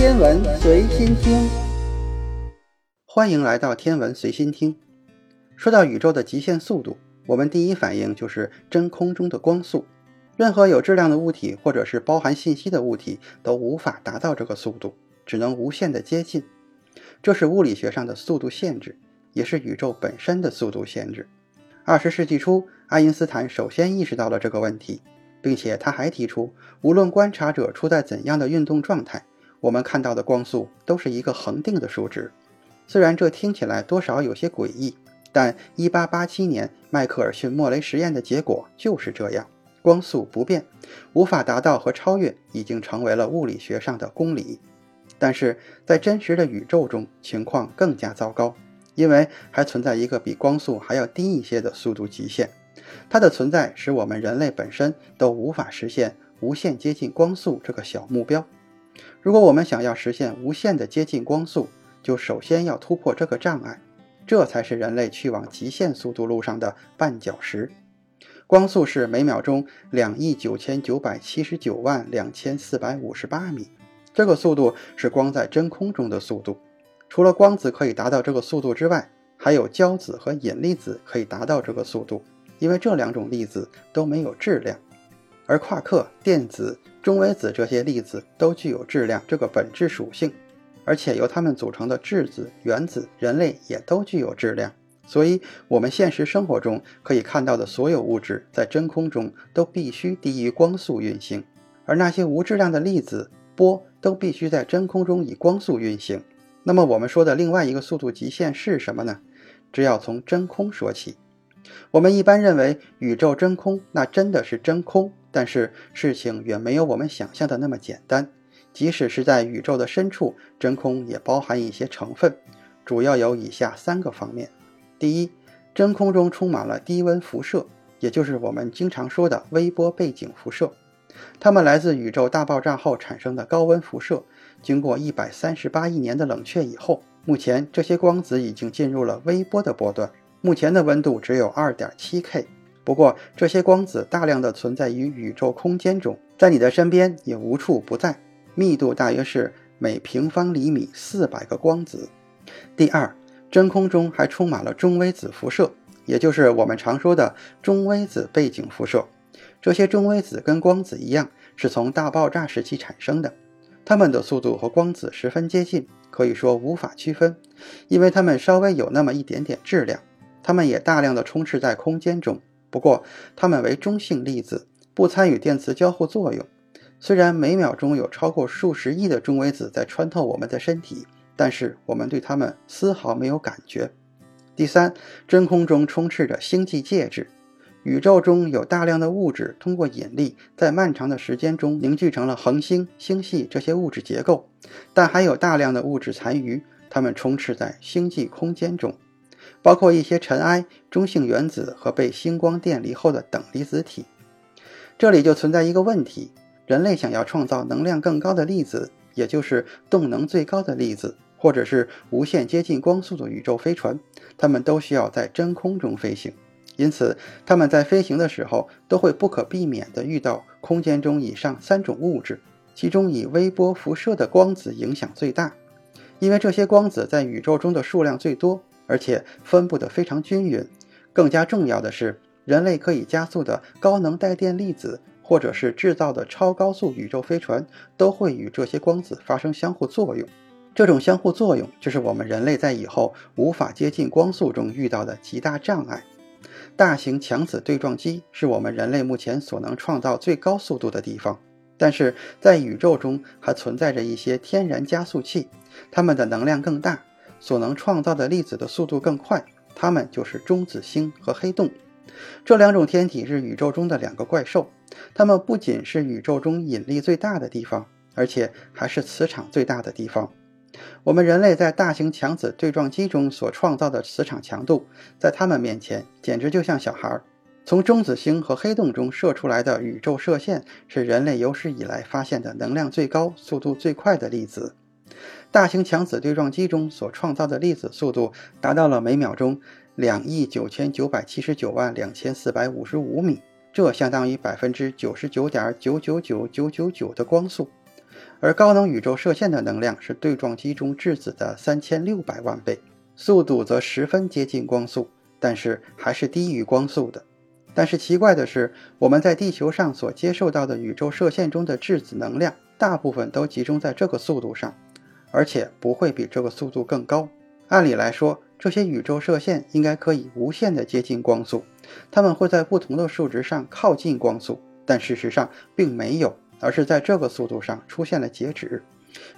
天文随心听，欢迎来到天文随心听。说到宇宙的极限速度，我们第一反应就是真空中的光速。任何有质量的物体或者是包含信息的物体都无法达到这个速度，只能无限的接近。这是物理学上的速度限制，也是宇宙本身的速度限制。二十世纪初，爱因斯坦首先意识到了这个问题，并且他还提出，无论观察者处在怎样的运动状态，我们看到的光速都是一个恒定的数值。虽然这听起来多少有些诡异，但1887年迈克尔逊莫雷实验的结果就是这样：光速不变，无法达到和超越，已经成为了物理学上的公理。但是在真实的宇宙中，情况更加糟糕。因为还存在一个比光速还要低一些的速度极限，它的存在使我们人类本身都无法实现无限接近光速这个小目标。如果我们想要实现无限的接近光速，就首先要突破这个障碍，这才是人类去往极限速度路上的绊脚石。光速是每秒钟两亿九千九百七十九万两千四百五十八米，这个速度是光在真空中的速度。除了光子可以达到这个速度之外，还有胶子和引力子可以达到这个速度，因为这两种粒子都没有质量，而夸克、电子、中微子这些粒子都具有质量这个本质属性，而且由它们组成的质子、原子，人类也都具有质量。所以，我们现实生活中可以看到的所有物质在真空中都必须低于光速运行，而那些无质量的粒子、波都必须在真空中以光速运行。那么我们说的另外一个速度极限是什么呢？只要从真空说起。我们一般认为宇宙真空，那真的是真空。但是事情远没有我们想象的那么简单。即使是在宇宙的深处，真空也包含一些成分，主要有以下三个方面：第一，真空中充满了低温辐射，也就是我们经常说的微波背景辐射，它们来自宇宙大爆炸后产生的高温辐射。经过一百三十八亿年的冷却以后，目前这些光子已经进入了微波的波段。目前的温度只有二点七 K。不过，这些光子大量的存在于宇宙空间中，在你的身边也无处不在，密度大约是每平方厘米四百个光子。第二，真空中还充满了中微子辐射，也就是我们常说的中微子背景辐射。这些中微子跟光子一样，是从大爆炸时期产生的。它们的速度和光子十分接近，可以说无法区分，因为它们稍微有那么一点点质量。它们也大量的充斥在空间中，不过它们为中性粒子，不参与电磁交互作用。虽然每秒钟有超过数十亿的中微子在穿透我们的身体，但是我们对它们丝毫没有感觉。第三，真空中充斥着星际介质。宇宙中有大量的物质通过引力，在漫长的时间中凝聚成了恒星、星系这些物质结构，但还有大量的物质残余，它们充斥在星际空间中，包括一些尘埃、中性原子和被星光电离后的等离子体。这里就存在一个问题：人类想要创造能量更高的粒子，也就是动能最高的粒子，或者是无限接近光速的宇宙飞船，它们都需要在真空中飞行。因此，它们在飞行的时候都会不可避免地遇到空间中以上三种物质，其中以微波辐射的光子影响最大，因为这些光子在宇宙中的数量最多，而且分布得非常均匀。更加重要的是，人类可以加速的高能带电粒子，或者是制造的超高速宇宙飞船，都会与这些光子发生相互作用。这种相互作用就是我们人类在以后无法接近光速中遇到的极大障碍。大型强子对撞机是我们人类目前所能创造最高速度的地方，但是在宇宙中还存在着一些天然加速器，它们的能量更大，所能创造的粒子的速度更快，它们就是中子星和黑洞。这两种天体是宇宙中的两个怪兽，它们不仅是宇宙中引力最大的地方，而且还是磁场最大的地方。我们人类在大型强子对撞机中所创造的磁场强度，在它们面前简直就像小孩儿。从中子星和黑洞中射出来的宇宙射线，是人类有史以来发现的能量最高、速度最快的粒子。大型强子对撞机中所创造的粒子速度达到了每秒钟两亿九千九百七十九万两千四百五十五米，这相当于百分之九十九点九九九九九九的光速。而高能宇宙射线的能量是对撞机中质子的三千六百万倍，速度则十分接近光速，但是还是低于光速的。但是奇怪的是，我们在地球上所接受到的宇宙射线中的质子能量，大部分都集中在这个速度上，而且不会比这个速度更高。按理来说，这些宇宙射线应该可以无限的接近光速，它们会在不同的数值上靠近光速，但事实上并没有，而是在这个速度上出现了截止。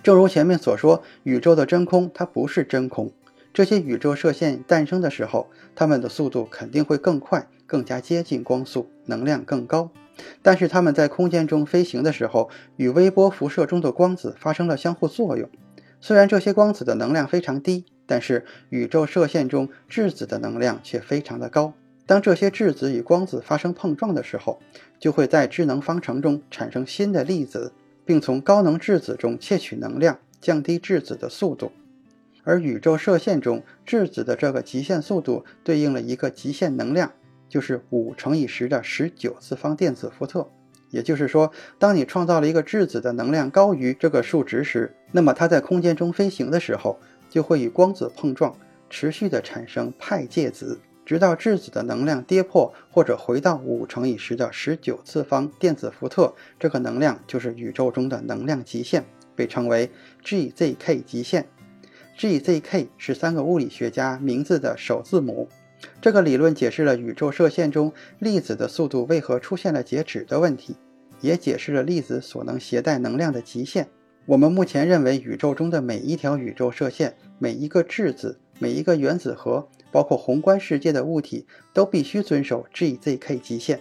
正如前面所说，宇宙的真空它不是真空。这些宇宙射线诞生的时候，它们的速度肯定会更快，更加接近光速，能量更高。但是它们在空间中飞行的时候，与微波辐射中的光子发生了相互作用。虽然这些光子的能量非常低，但是宇宙射线中质子的能量却非常的高。当这些质子与光子发生碰撞的时候，就会在智能方程中产生新的粒子，并从高能质子中窃取能量，降低质子的速度。而宇宙射线中质子的这个极限速度对应了一个极限能量，就是五乘以十的十九次方电子伏特。也就是说，当你创造了一个质子的能量高于这个数值时，那么它在空间中飞行的时候就会与光子碰撞，持续的产生派介子，直到质子的能量跌破或者回到五乘以十的十九次方电子伏特。这个能量就是宇宙中的能量极限，被称为 GZK 极限。GZK 是三个物理学家名字的首字母。这个理论解释了宇宙射线中粒子的速度为何出现了截止的问题，也解释了粒子所能携带能量的极限。我们目前认为，宇宙中的每一条宇宙射线、每一个质子、每一个原子核，包括宏观世界的物体，都必须遵守 GZK 极限。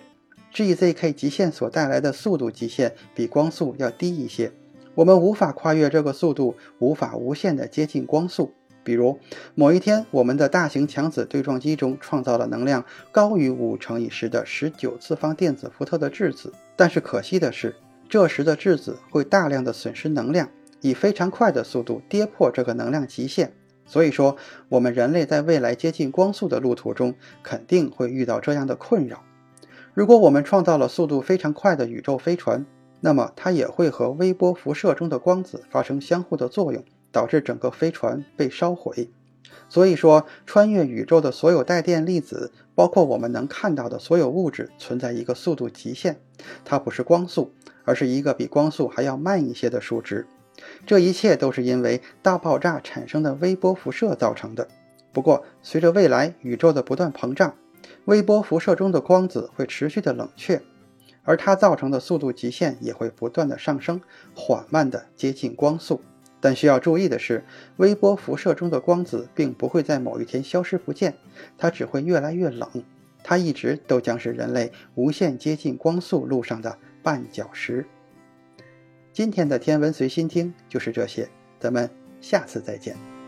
GZK 极限所带来的速度极限比光速要低一些。我们无法跨越这个速度，无法无限的接近光速。比如，某一天，我们的大型强子对撞机中创造了能量高于五乘以十的十九次方电子伏特的质子，但是可惜的是，这时的质子会大量的损失能量，以非常快的速度跌破这个能量极限。所以说，我们人类在未来接近光速的路途中，肯定会遇到这样的困扰。如果我们创造了速度非常快的宇宙飞船，那么它也会和微波辐射中的光子发生相互的作用，导致整个飞船被烧毁。所以说，穿越宇宙的所有带电粒子，包括我们能看到的所有物质，存在一个速度极限，它不是光速，而是一个比光速还要慢一些的数值。这一切都是因为大爆炸产生的微波辐射造成的。不过，随着未来宇宙的不断膨胀，微波辐射中的光子会持续的冷却。而它造成的速度极限也会不断的上升，缓慢的接近光速。但需要注意的是，微波辐射中的光子并不会在某一天消失不见，它只会越来越冷。它一直都将是人类无限接近光速路上的绊脚石。今天的天文随心听就是这些，咱们下次再见。